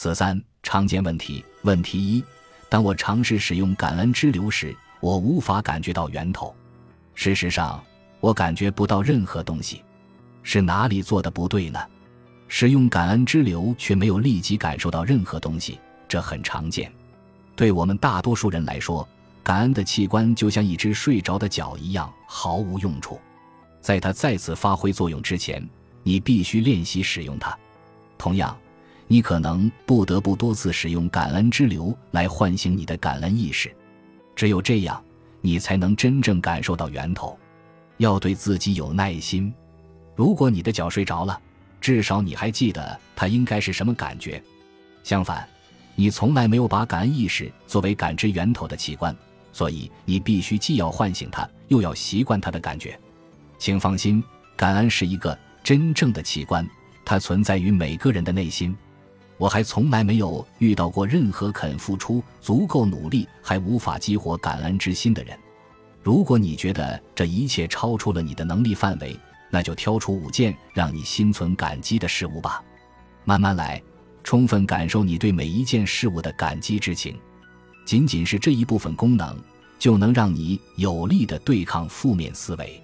四三常见问题。问题一：当我尝试使用感恩之流时，我无法感觉到源头。事实上，我感觉不到任何东西。是哪里做的不对呢？使用感恩之流却没有立即感受到任何东西，这很常见。对我们大多数人来说，感恩的器官就像一只睡着的脚一样毫无用处。在它再次发挥作用之前，你必须练习使用它。同样，你可能不得不多次使用感恩之流来唤醒你的感恩意识。只有这样，你才能真正感受到源头。要对自己有耐心。如果你的脚睡着了，至少你还记得它应该是什么感觉。相反，你从来没有把感恩意识作为感知源头的器官，所以你必须既要唤醒它，又要习惯它的感觉。请放心，感恩是一个真正的器官，它存在于每个人的内心。我还从来没有遇到过任何肯付出足够努力还无法激活感恩之心的人。如果你觉得这一切超出了你的能力范围，那就挑出五件让你心存感激的事物吧。慢慢来，充分感受你对每一件事物的感激之情。仅仅是这一部分功能，就能让你有力的对抗负面思维。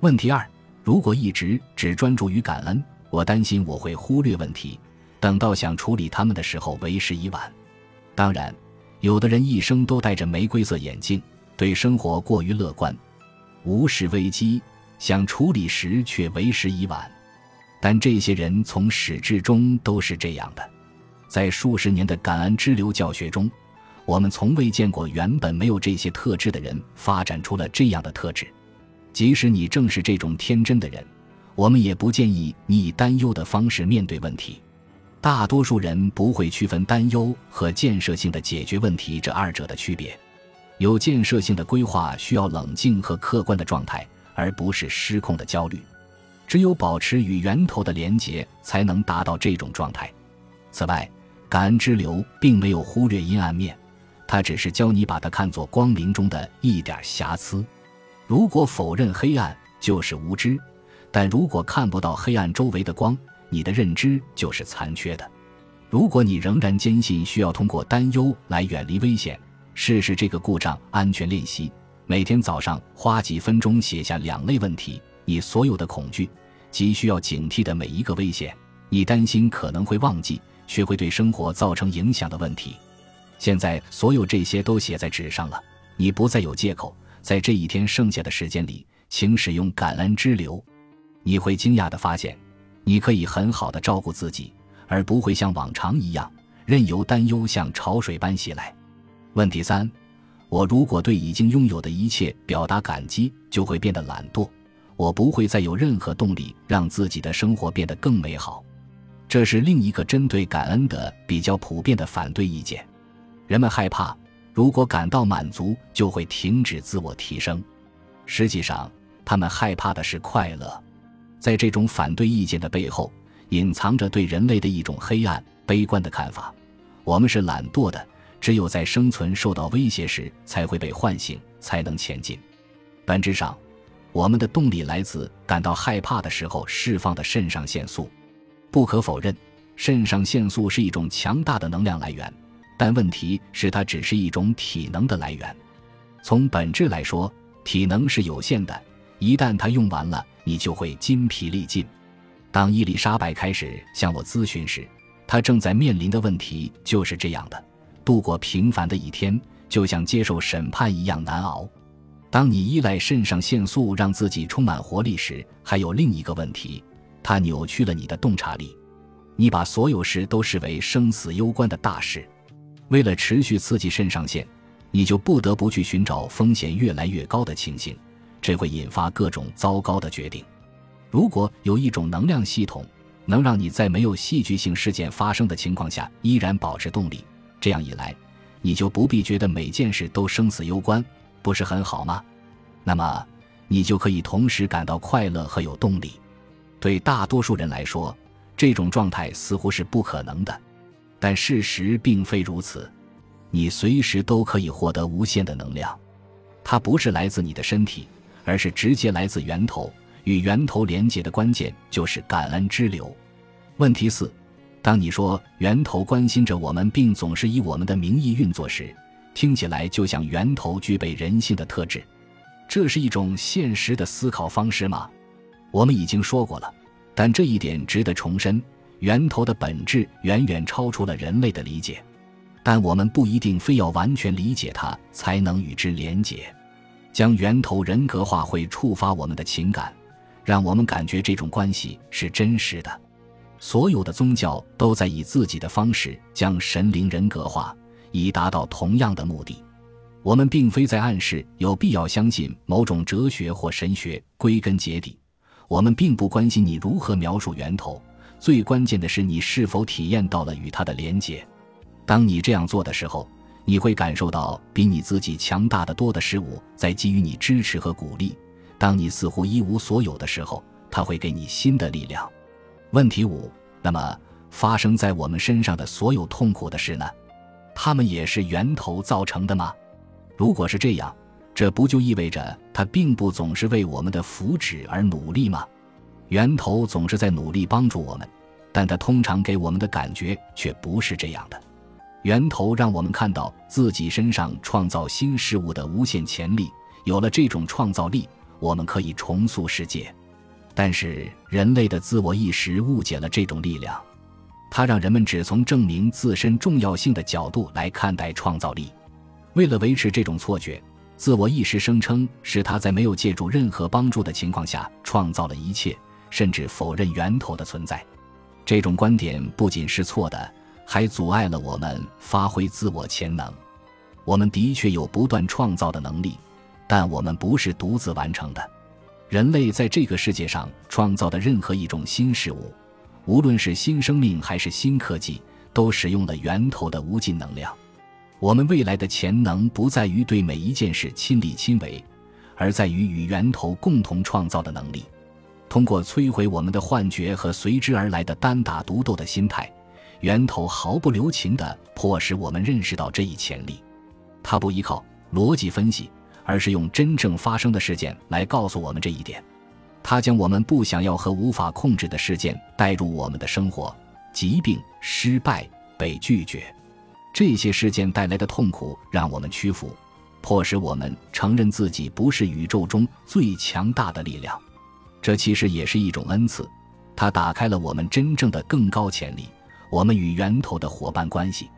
问题二：如果一直只专注于感恩，我担心我会忽略问题，等到想处理他们的时候，为时已晚。当然，有的人一生都戴着玫瑰色眼镜，对生活过于乐观，无视危机。想处理时却为时已晚，但这些人从始至终都是这样的。在数十年的感恩之流教学中，我们从未见过原本没有这些特质的人发展出了这样的特质。即使你正是这种天真的人，我们也不建议你以担忧的方式面对问题。大多数人不会区分担忧和建设性的解决问题这二者的区别。有建设性的规划需要冷静和客观的状态。而不是失控的焦虑，只有保持与源头的连结，才能达到这种状态。此外，感恩之流并没有忽略阴暗面，它只是教你把它看作光明中的一点瑕疵。如果否认黑暗，就是无知；但如果看不到黑暗周围的光，你的认知就是残缺的。如果你仍然坚信需要通过担忧来远离危险，试试这个故障安全练习。每天早上花几分钟写下两类问题：你所有的恐惧及需要警惕的每一个危险，你担心可能会忘记却会对生活造成影响的问题。现在所有这些都写在纸上了，你不再有借口。在这一天剩下的时间里，请使用感恩之流。你会惊讶地发现，你可以很好的照顾自己，而不会像往常一样任由担忧像潮水般袭来。问题三。我如果对已经拥有的一切表达感激，就会变得懒惰。我不会再有任何动力让自己的生活变得更美好。这是另一个针对感恩的比较普遍的反对意见。人们害怕，如果感到满足，就会停止自我提升。实际上，他们害怕的是快乐。在这种反对意见的背后，隐藏着对人类的一种黑暗、悲观的看法。我们是懒惰的。只有在生存受到威胁时，才会被唤醒，才能前进。本质上，我们的动力来自感到害怕的时候释放的肾上腺素。不可否认，肾上腺素是一种强大的能量来源，但问题是它只是一种体能的来源。从本质来说，体能是有限的，一旦它用完了，你就会筋疲力尽。当伊丽莎白开始向我咨询时，她正在面临的问题就是这样的。度过平凡的一天，就像接受审判一样难熬。当你依赖肾上腺素让自己充满活力时，还有另一个问题，它扭曲了你的洞察力。你把所有事都视为生死攸关的大事。为了持续刺激肾上腺，你就不得不去寻找风险越来越高的情形，这会引发各种糟糕的决定。如果有一种能量系统，能让你在没有戏剧性事件发生的情况下依然保持动力。这样一来，你就不必觉得每件事都生死攸关，不是很好吗？那么，你就可以同时感到快乐和有动力。对大多数人来说，这种状态似乎是不可能的，但事实并非如此。你随时都可以获得无限的能量，它不是来自你的身体，而是直接来自源头。与源头连接的关键就是感恩之流。问题四。当你说源头关心着我们，并总是以我们的名义运作时，听起来就像源头具备人性的特质。这是一种现实的思考方式吗？我们已经说过了，但这一点值得重申：源头的本质远远超出了人类的理解。但我们不一定非要完全理解它才能与之连结。将源头人格化会触发我们的情感，让我们感觉这种关系是真实的。所有的宗教都在以自己的方式将神灵人格化，以达到同样的目的。我们并非在暗示有必要相信某种哲学或神学。归根结底，我们并不关心你如何描述源头，最关键的是你是否体验到了与它的连结。当你这样做的时候，你会感受到比你自己强大的多的事物在给予你支持和鼓励。当你似乎一无所有的时候，它会给你新的力量。问题五：那么发生在我们身上的所有痛苦的事呢？它们也是源头造成的吗？如果是这样，这不就意味着它并不总是为我们的福祉而努力吗？源头总是在努力帮助我们，但它通常给我们的感觉却不是这样的。源头让我们看到自己身上创造新事物的无限潜力。有了这种创造力，我们可以重塑世界。但是人类的自我意识误解了这种力量，它让人们只从证明自身重要性的角度来看待创造力。为了维持这种错觉，自我意识声称是他在没有借助任何帮助的情况下创造了一切，甚至否认源头的存在。这种观点不仅是错的。还阻碍了我们发挥自我潜能。我们的确有不断创造的能力，但我们不是独自完成的。人类在这个世界上创造的任何一种新事物，无论是新生命还是新科技，都使用了源头的无尽能量。我们未来的潜能不在于对每一件事亲力亲为，而在于与源头共同创造的能力。通过摧毁我们的幻觉和随之而来的单打独斗的心态。源头毫不留情地迫使我们认识到这一潜力，它不依靠逻辑分析，而是用真正发生的事件来告诉我们这一点。它将我们不想要和无法控制的事件带入我们的生活：疾病、失败、被拒绝。这些事件带来的痛苦让我们屈服，迫使我们承认自己不是宇宙中最强大的力量。这其实也是一种恩赐，它打开了我们真正的更高潜力。我们与源头的伙伴关系，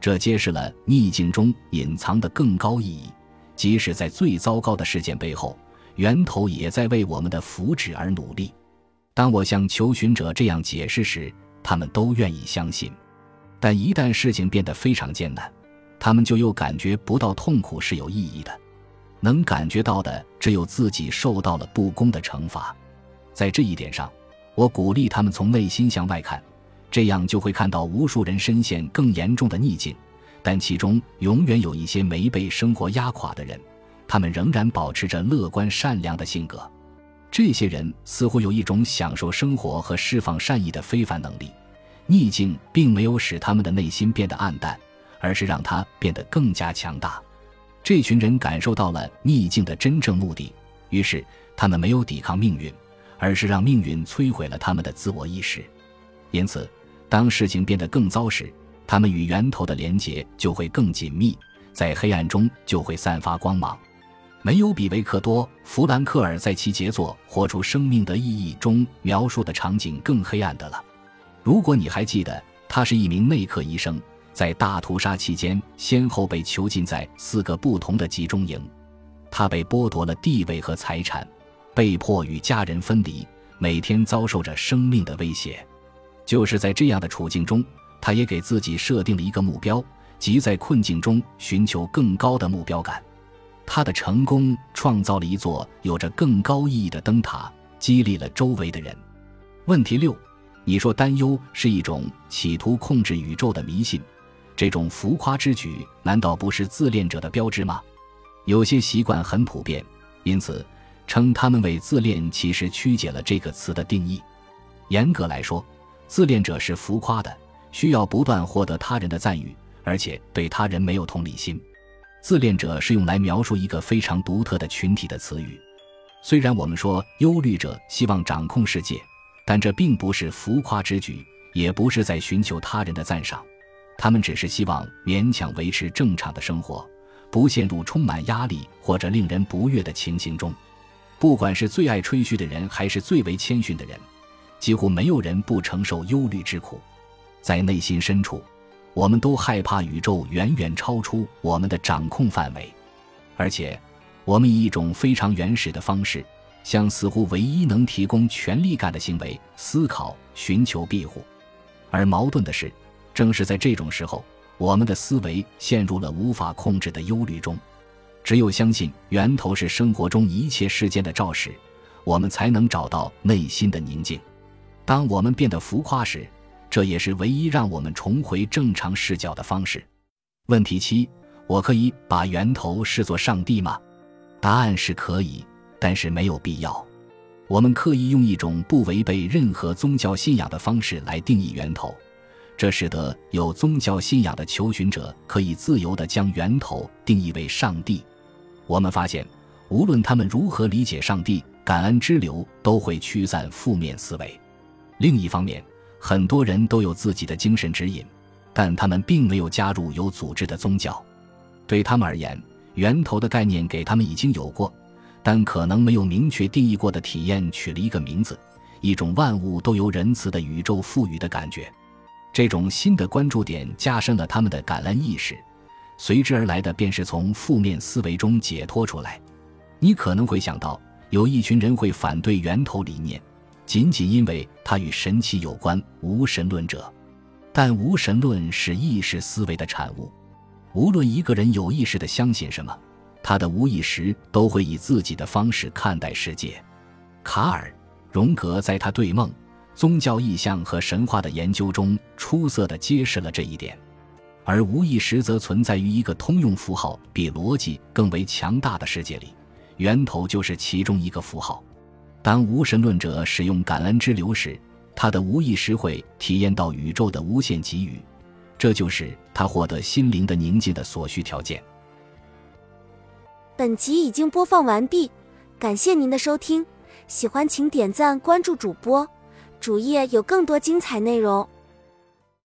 这揭示了逆境中隐藏的更高意义。即使在最糟糕的事件背后，源头也在为我们的福祉而努力。当我向求寻者这样解释时，他们都愿意相信。但一旦事情变得非常艰难，他们就又感觉不到痛苦是有意义的，能感觉到的只有自己受到了不公的惩罚。在这一点上，我鼓励他们从内心向外看。这样就会看到无数人深陷更严重的逆境，但其中永远有一些没被生活压垮的人，他们仍然保持着乐观善良的性格。这些人似乎有一种享受生活和释放善意的非凡能力。逆境并没有使他们的内心变得暗淡，而是让他变得更加强大。这群人感受到了逆境的真正目的，于是他们没有抵抗命运，而是让命运摧毁了他们的自我意识。因此。当事情变得更糟时，他们与源头的连结就会更紧密，在黑暗中就会散发光芒。没有比维克多·弗兰克尔在其杰作《活出生命的意义》中描述的场景更黑暗的了。如果你还记得，他是一名内科医生，在大屠杀期间先后被囚禁在四个不同的集中营，他被剥夺了地位和财产，被迫与家人分离，每天遭受着生命的威胁。就是在这样的处境中，他也给自己设定了一个目标，即在困境中寻求更高的目标感。他的成功创造了一座有着更高意义的灯塔，激励了周围的人。问题六：你说担忧是一种企图控制宇宙的迷信，这种浮夸之举难道不是自恋者的标志吗？有些习惯很普遍，因此称他们为自恋，其实曲解了这个词的定义。严格来说。自恋者是浮夸的，需要不断获得他人的赞誉，而且对他人没有同理心。自恋者是用来描述一个非常独特的群体的词语。虽然我们说忧虑者希望掌控世界，但这并不是浮夸之举，也不是在寻求他人的赞赏，他们只是希望勉强维持正常的生活，不陷入充满压力或者令人不悦的情形中。不管是最爱吹嘘的人，还是最为谦逊的人，几乎没有人不承受忧虑之苦。在内心深处，我们都害怕宇宙远远超出我们的掌控范围，而且，我们以一种非常原始的方式，向似乎唯一能提供权力感的行为——思考，寻求庇护。而矛盾的是，正是在这种时候，我们的思维陷入了无法控制的忧虑中。只有相信源头是生活中一切事件的肇始，我们才能找到内心的宁静。当我们变得浮夸时，这也是唯一让我们重回正常视角的方式。问题七：我可以把源头视作上帝吗？答案是可以，但是没有必要。我们刻意用一种不违背任何宗教信仰的方式来定义源头。这使得有宗教信仰的求寻者可以自由地将源头定义为上帝。我们发现，无论他们如何理解上帝，感恩之流都会驱散负面思维。另一方面，很多人都有自己的精神指引，但他们并没有加入有组织的宗教。对他们而言，源头的概念给他们已经有过，但可能没有明确定义过的体验取了一个名字，一种万物都由仁慈的宇宙赋予的感觉。这种新的关注点加深了他们的感恩意识。随之而来的便是从负面思维中解脱出来。你可能会想到，有一群人会反对源头理念，仅仅因为它与神奇有关，无神论者。但无神论是意识思维的产物。无论一个人有意识地相信什么，他的无意识都会以自己的方式看待世界。卡尔·荣格在他对梦、宗教意象和神话的研究中，出色地揭示了这一点。而无意识则存在于一个通用符号比逻辑更为强大的世界里，源头就是其中一个符号。当无神论者使用感恩之流时，他的无意识会体验到宇宙的无限给予，这就是他获得心灵的宁静的所需条件。本集已经播放完毕，感谢您的收听，喜欢请点赞关注主播，主页有更多精彩内容。